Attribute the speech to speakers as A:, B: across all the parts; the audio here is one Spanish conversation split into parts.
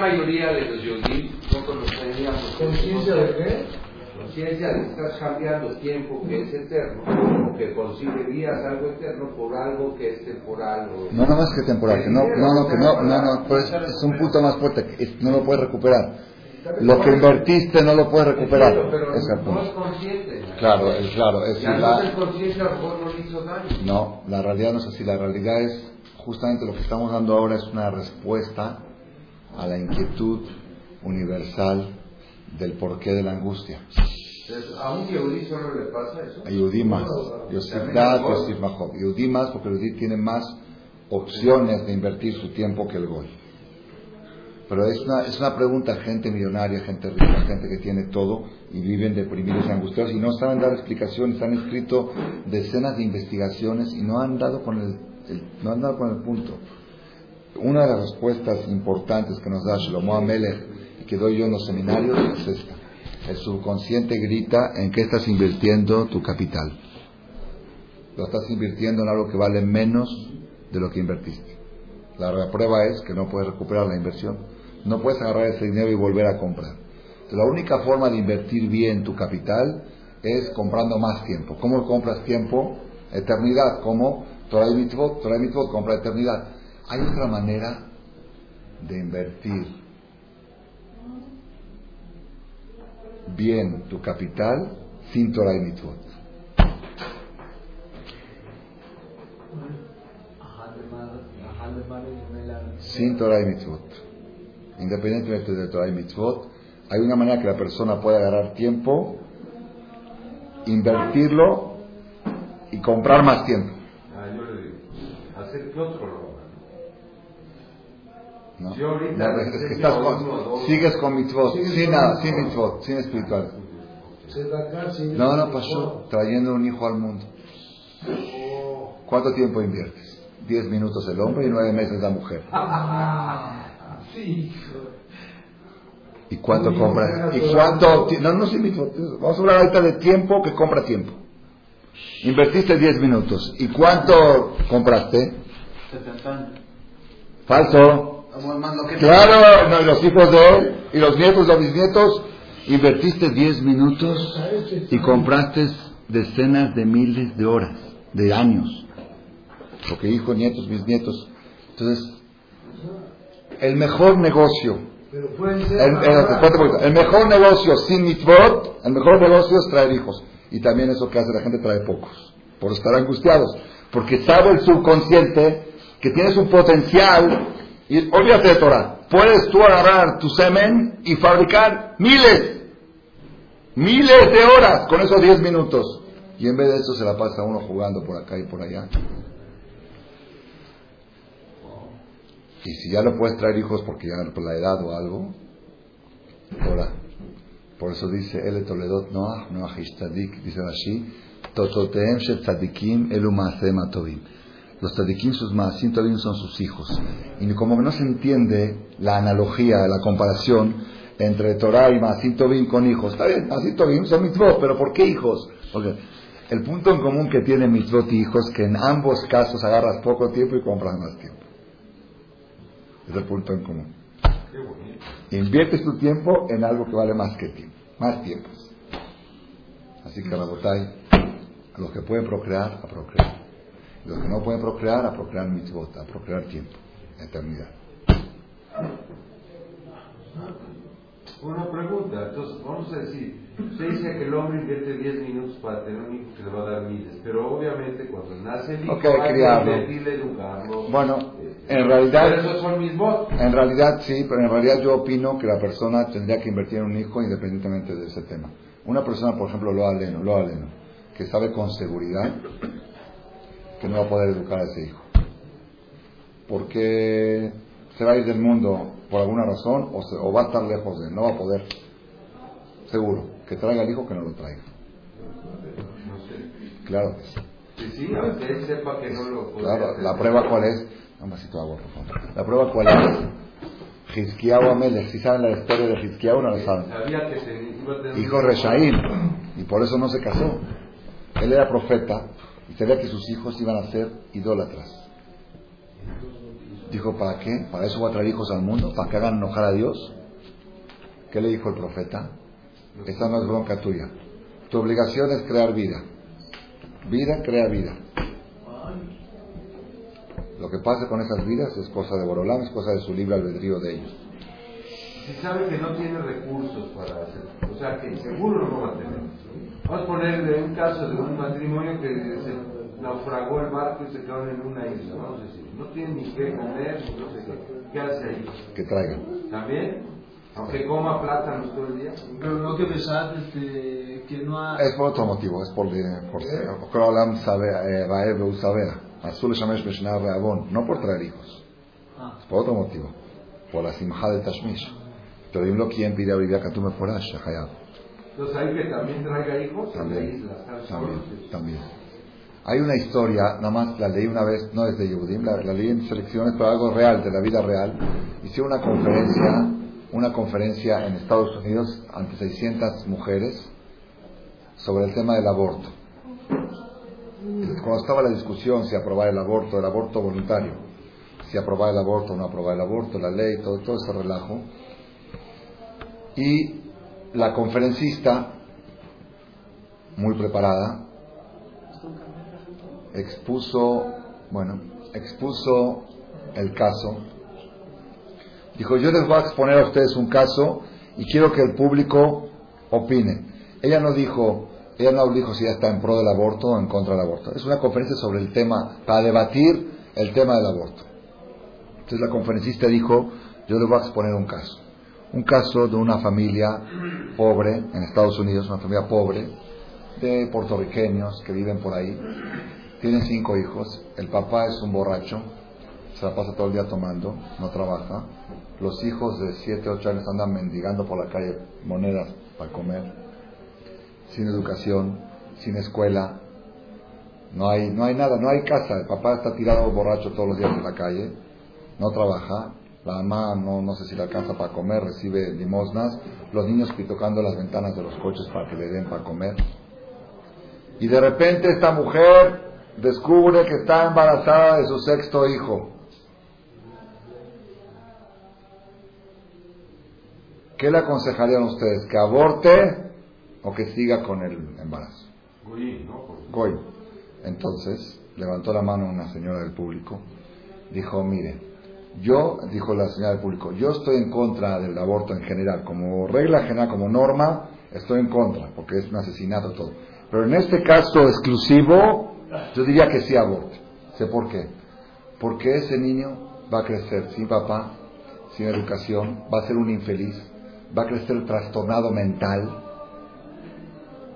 A: mayoría de los yodí no conoceríamos.
B: ¿Conciencia de qué?
A: Conciencia de que estás cambiando tiempo que es eterno, o que considerarías algo eterno por algo que es temporal. O...
C: No, no más que temporal, que no, no, no, que no, no, no, pues es un punto más fuerte, que es- no lo puedes recuperar. Lo que invertiste no lo puedes recuperar.
A: Pero
C: Es el
A: no
C: punto.
A: es consciente.
C: Claro, es claro, es
A: no
C: la,
A: no le hizo daño.
C: No, la realidad no es así. La realidad es, justamente lo que estamos dando ahora es una respuesta a la inquietud universal del porqué de la angustia.
A: Entonces, a un yodí solo le pasa eso.
C: A Yehudí más. Yehudí más porque Yehudí tiene más opciones de invertir su tiempo que el Goy. Pero es una, es una pregunta gente millonaria, gente rica, gente que tiene todo y viven deprimidos y angustiados y no saben dar explicaciones. Han escrito decenas de investigaciones y no han dado con el, el- no han dado con el punto. Una de las respuestas importantes que nos da Shlomo Amelech y que doy yo en los seminarios es esta. El subconsciente grita en qué estás invirtiendo tu capital. Lo estás invirtiendo en algo que vale menos de lo que invertiste. La prueba es que no puedes recuperar la inversión. No puedes agarrar ese dinero y volver a comprar. La única forma de invertir bien tu capital es comprando más tiempo. ¿Cómo compras tiempo? Eternidad. ¿Cómo? Torah y mitzvot. Mitzvot compra eternidad. Hay otra manera de invertir bien tu capital sin Torah y mitzvot. Sin Torah y mitzvot. Independientemente de Torah y mitzvot, hay una manera que la persona puede agarrar tiempo, invertirlo y comprar más tiempo.
A: Ah, yo le digo, hacer que otro.
C: ¿No?
A: Yo ahorita
C: No, es que
A: enseño
C: estás
A: a
C: con-
A: uno, a dos.
C: sigues con mitzvot,
B: Sigues
C: sin nada,
B: mitzvot.
C: sin mitzvot, sin espiritual. No, no pasó, trayendo un hijo al mundo. ¿Cuánto tiempo inviertes? Diez minutos el hombre y nueve meses la mujer.
B: sí.
C: ¿Y cuánto compras?
B: no,
C: ¿Y
B: no,
C: cuánto?
B: no.
C: No, sí, mitzvot. Vamos a hablar ahorita de tiempo que compra tiempo. Invertiste 10 minutos. ¿Y cuánto compraste? Falso. Claro, no, los hijos de él y los nietos, los bisnietos. Invertiste 10 minutos y compraste decenas de miles de horas, de años. Porque hijos, nietos, bisnietos. Entonces, el mejor negocio el. El mejor negocio sin mitzvot, el mejor negocio es traer hijos. Y también eso que hace la gente trae pocos, por estar angustiados. Porque sabe el subconsciente que tienes un potencial, y olvídate Torah, puedes tú agarrar tu semen y fabricar miles, miles de horas con esos 10 minutos. Y en vez de eso se la pasa uno jugando por acá y por allá. Y si ya no puedes traer hijos porque ya por la edad o algo, ahora, por eso dice el Toledot Noah, Noah Ishtadik, dice así, Tototeem Shet Tzadikim Elu Maasem Atovim. Los tzadikim, sus maasim tovim son sus hijos. Y como no se entiende la analogía, la comparación entre Torah y maasim tovim con hijos. Está bien, maasim tovim son mitzvot, pero ¿por qué hijos? Porque el punto en común que tienen mitzvot y hijos es que en ambos casos agarras poco tiempo y compras más tiempo. Es el punto en común. Inviertes tu tiempo en algo que vale más que tiempo, más tiempos. Así que, Rabotay, a los que pueden procrear, a procrear. Los que no pueden procrear, a procrear mitzvot, a procrear tiempo, eternidad.
A: Una pregunta, entonces vamos a decir, usted dice que el hombre invierte 10 minutos para tener un hijo que le va a dar miles, pero obviamente cuando nace el hijo
C: Ok,
A: hay que
C: criarlo.
A: invertirle, educarlo.
C: Bueno,
A: Eh,
C: en realidad-
A: esos son mis votos.
C: En realidad sí, pero en realidad yo opino que la persona tendría que invertir en un hijo independientemente de ese tema. Una persona, por ejemplo, lo aleno, lo aleno, que sabe con seguridad que no va a poder educar a ese hijo. Porque se va a ir del mundo por alguna razón o, se- o va a estar lejos de él, no va a poder. Seguro, que traiga al hijo que no lo traiga. Claro que sí.
A: Sí, sí, aunque él sepa que no lo
C: Claro,
A: hacer.
C: la prueba cuál es. De agua, por favor. La prueba cuál es. Hizkiyahu Amelech. Si saben la historia de Hizkiyahu, no la saben.
A: Tener
C: Hijo Reshaim. Y por eso no se casó. Él era profeta y sabía que sus hijos iban a ser idólatras. Dijo, ¿para qué? ¿Para eso voy a traer hijos al mundo? ¿Para que hagan enojar a Dios? ¿Qué le dijo el profeta? Esa no es bronca tuya. Tu obligación es crear vida. Vida crea vida. Lo que pase con esas vidas es cosa de Borolán, es cosa de su libre albedrío de ellos.
A: Si sabe que no tiene recursos para hacer, o sea, que seguro no va a tener. Vamos a ponerle un caso de un matrimonio que se naufragó el barco y se quedaron en una isla, vamos a decir. No tienen ni qué comer, no sé qué. ¿Qué hace ahí?
C: Que traigan.
A: ¿También? Aunque coma plátanos todo el día.
B: Pero no que besar, este, que no ha...
C: Es por otro motivo, es por... Eh, por ¿Eh? Kolam Vaev eh, Azul No por traer hijos.
B: Ah.
C: Es por otro motivo. Por la simja del Tashmish. Pero dime lo quien pide a vivir Biblia Katum Forash, Hayab.
A: Entonces hay que también traiga hijos
C: También,
A: están
C: también, también. Hay una historia, nada más la leí una vez, no es de Yehudim, la, la leí en selecciones, pero algo real, de la vida real. Hicieron una conferencia, una conferencia en Estados Unidos ante 600 mujeres sobre el tema del aborto. Cuando estaba la discusión si aprobar el aborto, el aborto voluntario, si aprobar el aborto o no aprobar el aborto, la ley, todo, todo ese relajo. Y la conferencista, muy preparada, expuso, bueno, expuso el caso. Dijo, yo les voy a exponer a ustedes un caso y quiero que el público opine. Ella no dijo, ella no dijo si ella está en pro del aborto o en contra del aborto. Es una conferencia sobre el tema, para debatir el tema del aborto. Entonces la conferencista dijo, yo les voy a exponer un caso. Un caso de una familia pobre en Estados Unidos, una familia pobre, de puertorriqueños que viven por ahí. Tienen cinco hijos. El papá es un borracho, se la pasa todo el día tomando, no trabaja. Los hijos de 7, 8 años andan mendigando por la calle monedas para comer, sin educación, sin escuela. No hay, no hay nada, no hay casa. El papá está tirado borracho todos los días en la calle, no trabaja. La mamá no, no sé si le alcanza para comer, recibe limosnas. Los niños tocando las ventanas de los coches para que le den para comer. Y de repente esta mujer descubre que está embarazada de su sexto hijo. ¿Qué le aconsejarían ustedes? ¿Que aborte o que siga con el embarazo?
A: Goyín, ¿no?
C: Goy. Entonces levantó la mano una señora del público. Dijo, mire, yo, dijo la señora del público, yo estoy en contra del aborto en general. Como regla general, como norma, estoy en contra, porque es un asesinato todo. Pero en este caso exclusivo, yo diría que sí aborte. ¿Sé por qué? Porque ese niño va a crecer sin papá, sin educación, va a ser un infeliz, va a crecer trastornado mental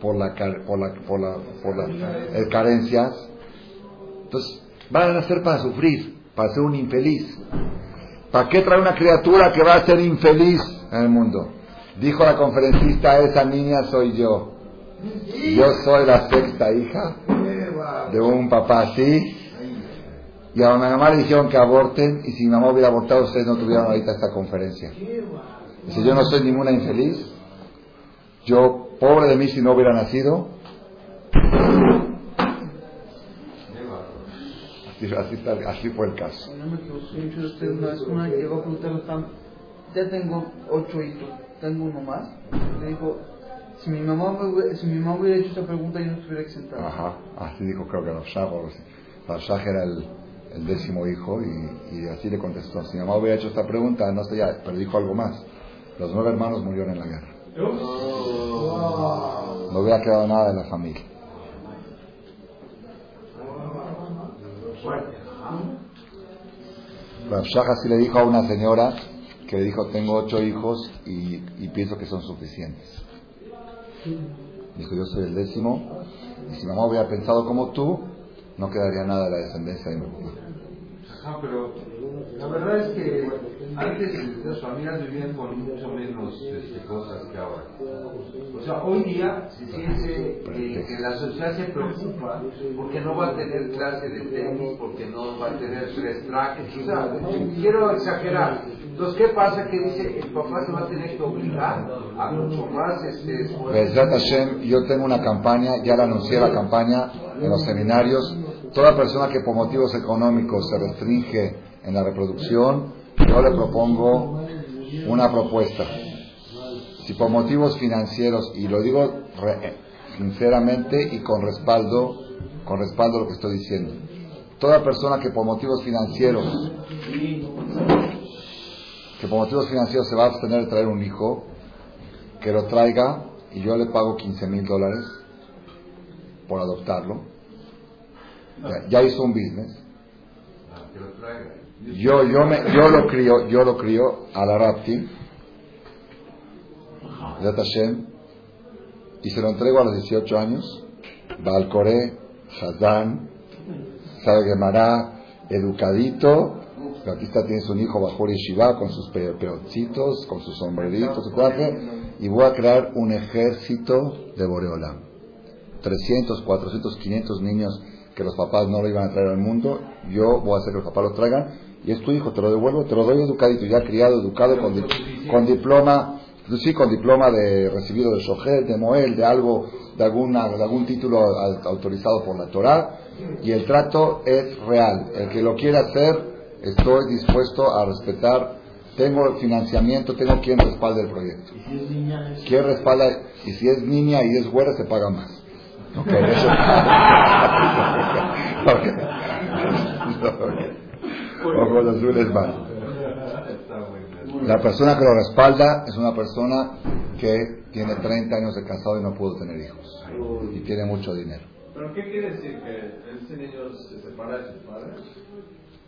C: por la por la por la por las carencias. Entonces, van a nacer para sufrir, para ser un infeliz. ¿Para qué trae una criatura que va a ser infeliz en el mundo? Dijo la conferencista, esa niña soy yo. Yo soy la sexta hija de un papá así. Y a mi mamá le dijeron que aborten y si mi mamá hubiera abortado ustedes no tuvieran ahorita esta conferencia. Dice, yo no soy ninguna infeliz. Yo, pobre de mí si no hubiera nacido. Así, así, así fue el caso.
D: No me equivoqué, mucho de ustedes una vez una llegó a preguntarle tan, ya tengo ocho hijos, tengo uno más. Le dijo, si mi mamá si mi mamá hubiera hecho esa pregunta yo no estuviera exentado.
C: Ajá, así dijo creo que Rashah. Rashah era el, el décimo hijo y, y así le contestó. Si mi mamá hubiera hecho esta pregunta, no sé ya, pero dijo algo más. Los nueve hermanos murieron en la guerra. No hubiera quedado nada de la familia. Rashah así le dijo a una señora que le dijo, tengo ocho hijos y, pienso que son suficientes. Dijo, yo soy el décimo, y si mamá hubiera pensado como tú, no quedaría nada de la descendencia de mi.
A: Ajá, pero la verdad es que antes las familias vivían con mucho menos este, cosas que ahora. O sea, hoy día se siente que, que la sociedad se preocupa porque no va a tener clase de tenis, porque no va a tener tres trajes. Quiero exagerar. Entonces, ¿qué pasa? Que dice, el papá se va a tener que obligar a mucho más este, esfuerzo.
C: Hashem, yo tengo una campaña, ya la anuncié la campaña en los seminarios. Toda persona que por motivos económicos se restringe en la reproducción, yo le propongo una propuesta. Si por motivos financieros, y lo digo sinceramente y con respaldo, con respaldo lo que estoy diciendo, toda persona que por motivos financieros, que por motivos financieros se va a abstener de traer un hijo, que lo traiga y yo le pago 15 mil dólares por adoptarlo. Ya, hizo un business. Yo, yo, me, yo lo crío, yo lo crío a la Rapti, y se lo entrego a los 18 años. Balcoré, Hazán, sabe Gemara, educadito. Aquí está, tiene su hijo bajo Yeshiva con sus peoncitos, con sus sombreritos, su traje, y voy a crear un ejército de Boreolam. 300, 400, 500 niños que los papás no lo iban a traer al mundo, yo voy a hacer que los papás lo traigan, y es tu hijo, te lo devuelvo, te lo doy educadito, ya criado, educado, con, con diploma, sí, con diploma de recibido de Shohet, de Moel, de algo, de, alguna, de algún título autorizado por la Torah, y el trato es real. El que lo quiera hacer, estoy dispuesto a respetar. Tengo financiamiento, tengo quien respalde el proyecto.
B: ¿Y si es niña?
C: ¿Quién respalda? Y si es niña y es güera, se paga más. Okay, eso... Ojos azules. La persona que lo respalda es una persona que tiene 30 años de casado y no pudo tener hijos. Y tiene mucho dinero.
E: ¿Pero qué quiere decir? ¿Que ese niño se separa de sus padres?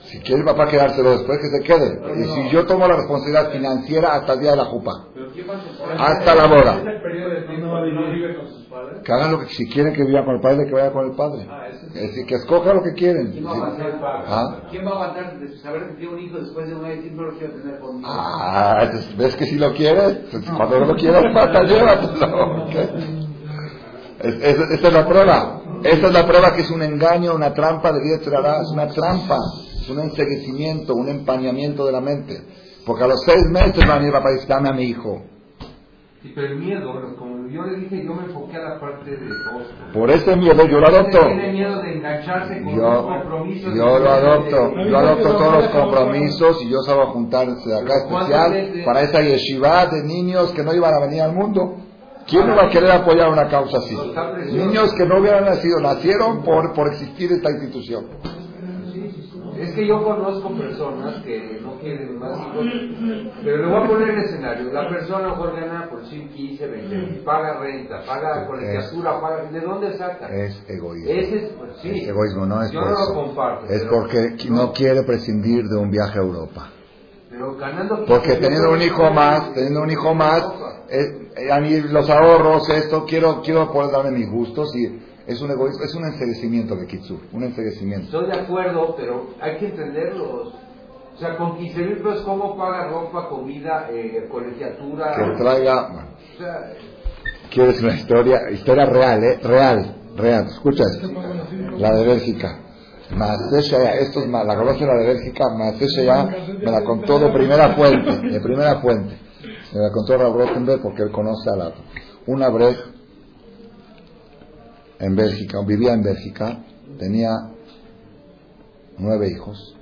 C: Si quiere el papá quedárselo después, que se quede. y si yo tomo la responsabilidad financiera hasta el día de la jupa. Hasta la boda.
E: ¿Es el periodo de tiempo que
C: hagan lo que, si quieren que viva con el padre, que vaya con el padre.
E: Ah, es-
C: decir, que escoja lo que quieren.
F: ¿Quién va a aguantar?
C: ¿Ah?
F: ¿Quién va a aguantar de saber que tiene un hijo después de un año y no lo quiero tener conmigo?
C: Ah, entonces, ¿ves que si lo quieres? Cuando no lo quieras, pata, llévatelo. ¿ok? Es- es- esa es la prueba. Esa es la prueba que es un engaño, una trampa de vida. Es una trampa. Es un enseguecimiento, un empañamiento de la mente. Porque a los seis meses va a venir papá y dice, dame a mi hijo.
A: Sí, pero el miedo, como yo le dije, yo me enfoqué a la parte de costo.
C: Por ese miedo yo lo adopto.
A: Tiene miedo de engancharse con
C: Yo,
A: un compromiso.
C: yo lo adopto,
A: de-
C: yo adopto todos los compromisos y yo salgo a juntarse de acá especial para esa yeshiva de niños que no iban a venir al mundo. ¿Quién no va a querer apoyar una causa así? Niños que no hubieran nacido, nacieron por, por existir esta institución.
A: Es que yo conozco personas que no quieren más hijos, pero le voy a poner el escenario. La persona a lo mejor gana por 100, 15, 20 mil, paga renta, paga colegiatura, paga... ¿De dónde saca?
C: Es egoísmo.
A: Ese es, pues, sí.
C: Es egoísmo, no es
A: Yo
C: por
A: no
C: eso.
A: lo comparto.
C: Es
A: pero-
C: porque no quiere prescindir de un viaje a Europa.
A: Pero ganando...
C: Porque teniendo un hijo más, teniendo un hijo más, eh, eh, a mí los ahorros, esto, quiero, quiero poder darme mis gustos y es un egoísmo, es un enseguecimiento de Kitsur, un enseguecimiento.
A: Estoy de acuerdo, pero hay que entenderlos. O sea, con 15 mil pesos, ¿cómo paga ropa, comida, eh, colegiatura?
C: Que traiga, bueno,
A: O sea,
C: quieres una historia, historia real, eh, real, real, escucha esto, la de Bélgica. Maasesha ya, esto es ma- la conoce la de Bélgica, Maasesha ya me la contó de primera fuente, de primera fuente. Me la contó Rav Rottenberg porque él conoce a la, una brej en Bélgica, vivía en Bélgica, tenía nueve hijos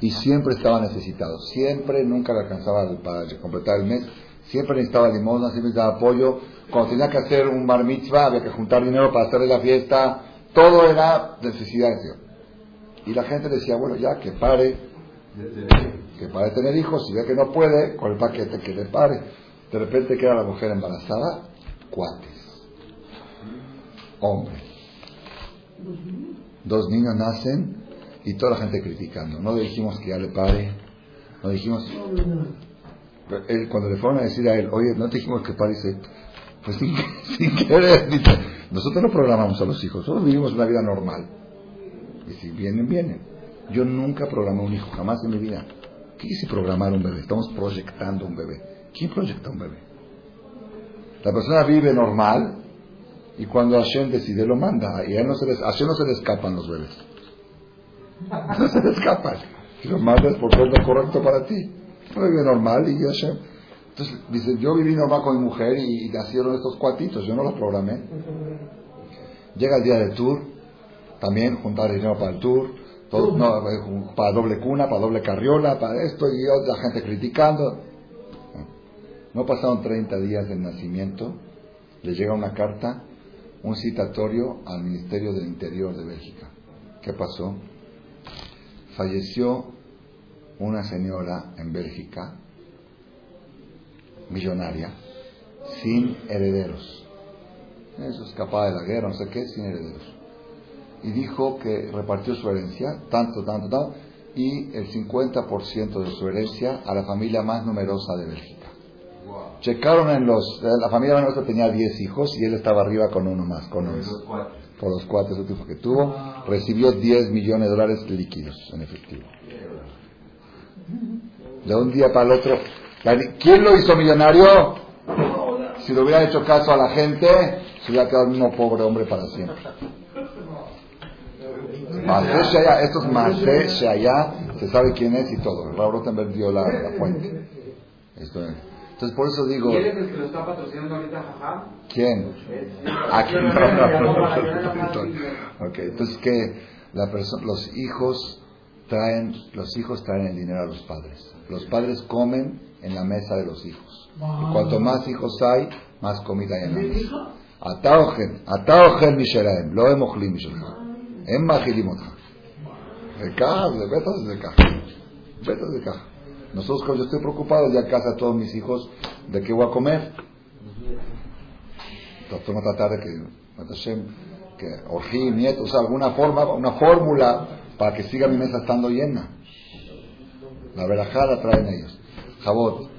C: y siempre estaba necesitado, siempre, nunca le alcanzaba para completar el mes, siempre necesitaba limosna, siempre necesitaba apoyo, cuando tenía que hacer un bar mitzvah había que juntar dinero para hacerle la fiesta, todo era necesidad Dios. Y la gente decía, bueno, ya que pare, que pare tener hijos, si ve que no puede, con el paquete que le pare. De repente queda la mujer embarazada, cuates, hombre. Dos niños nacen y toda la gente criticando. No dijimos que ya le pare, no dijimos... Cuando le fueron a decir a él, oye, no te dijimos que pare, dice, pues sin, sin querer, dice, nosotros no programamos a los hijos, nosotros vivimos una vida normal. Y si vienen, vienen. Yo nunca programé un hijo, jamás en mi vida. ¿Qué dice programar un bebé? Estamos proyectando un bebé. ¿Quién proyecta un bebé? La persona vive normal y cuando Hashem decide lo manda. Y a, él no se les, a Hashem no se le escapan los bebés. No se le escapan. Si lo mandas porque es lo correcto para ti. No vive normal y Hashem. Entonces dice, yo viví normal con mi mujer y, y nacieron estos cuatitos, yo no los programé. Llega el día del tour, también juntar dinero para el tour, Todo- no, para doble cuna, para doble carriola, para esto y otra gente criticando. No pasaron 30 días del nacimiento, le llega una carta, un citatorio al Ministerio del Interior de Bélgica. ¿Qué pasó? Falleció una señora en Bélgica, millonaria, sin herederos. Eso escapaba de la guerra, no sé qué, sin herederos. Y dijo que repartió su herencia, tanto, tanto, tanto, y el 50% de su herencia a la familia más numerosa de Bélgica. Checaron en los. La familia más numerosa tenía 10 hijos y él estaba arriba con uno más, con
A: Por
C: 11.
A: los cuatro.
C: Por los cuatro hijos que tuvo, recibió 10 millones de dólares líquidos en efectivo. De un día para el otro. ¿Quién lo hizo millonario? Si le hubiera hecho caso a la gente, se hubiera quedado el mismo pobre hombre para siempre. Shaya, esto es Masé Shaya, se sabe quién es y todo. Raúl Rotenberg dio la, la fuente. Esto es. Entonces, por eso digo,
F: ¿Y él es el que lo está patrocinando ahorita, jajá?
C: ¿quién?
F: Es-
C: Aquí no, no. Ok, entonces que la los hijos traen, los hijos traen el dinero a los padres. Los padres comen en la mesa de los hijos. Y cuanto más hijos hay, más comida hay en la mesa. Ataogen, ataogen misheraem, lo emojlim misheraem. Em majilim otja. De caja, de betas de caja. Betas de caja. Nosotros, como yo estoy preocupado, ya casa todos mis hijos, ¿de qué voy a comer? Entonces, tengo que que, Orjim, nietos, o sea, alguna forma, una fórmula para que siga mi mesa estando llena. La verajá la traen ellos. Jabot.